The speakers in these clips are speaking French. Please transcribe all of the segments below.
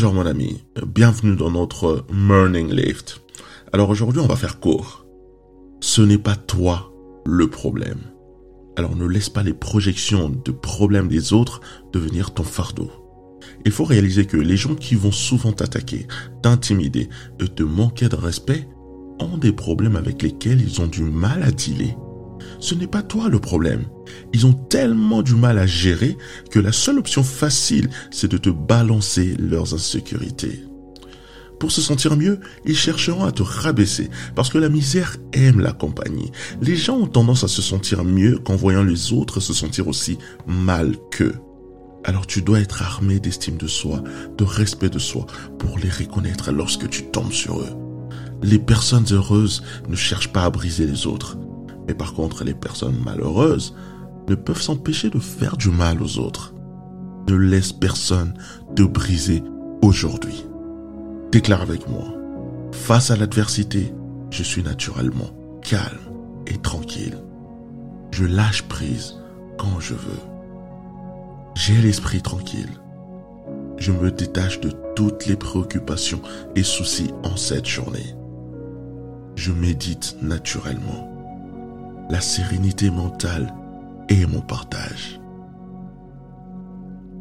Bonjour mon ami, bienvenue dans notre Morning Lift. Alors aujourd'hui on va faire court. Ce n'est pas toi le problème. Alors ne laisse pas les projections de problèmes des autres devenir ton fardeau. Il faut réaliser que les gens qui vont souvent t'attaquer, t'intimider et te manquer de respect ont des problèmes avec lesquels ils ont du mal à dealer. Ce n'est pas toi le problème. Ils ont tellement du mal à gérer que la seule option facile, c'est de te balancer leurs insécurités. Pour se sentir mieux, ils chercheront à te rabaisser parce que la misère aime la compagnie. Les gens ont tendance à se sentir mieux qu'en voyant les autres se sentir aussi mal qu'eux. Alors tu dois être armé d'estime de soi, de respect de soi pour les reconnaître lorsque tu tombes sur eux. Les personnes heureuses ne cherchent pas à briser les autres. Mais par contre, les personnes malheureuses ne peuvent s'empêcher de faire du mal aux autres. Ne laisse personne te briser aujourd'hui. Déclare avec moi. Face à l'adversité, je suis naturellement calme et tranquille. Je lâche prise quand je veux. J'ai l'esprit tranquille. Je me détache de toutes les préoccupations et soucis en cette journée. Je médite naturellement la sérénité mentale et mon partage.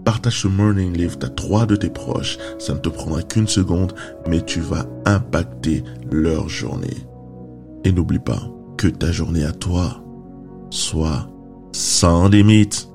Partage ce morning lift à trois de tes proches. Ça ne te prendra qu'une seconde, mais tu vas impacter leur journée. Et n'oublie pas que ta journée à toi soit sans limite.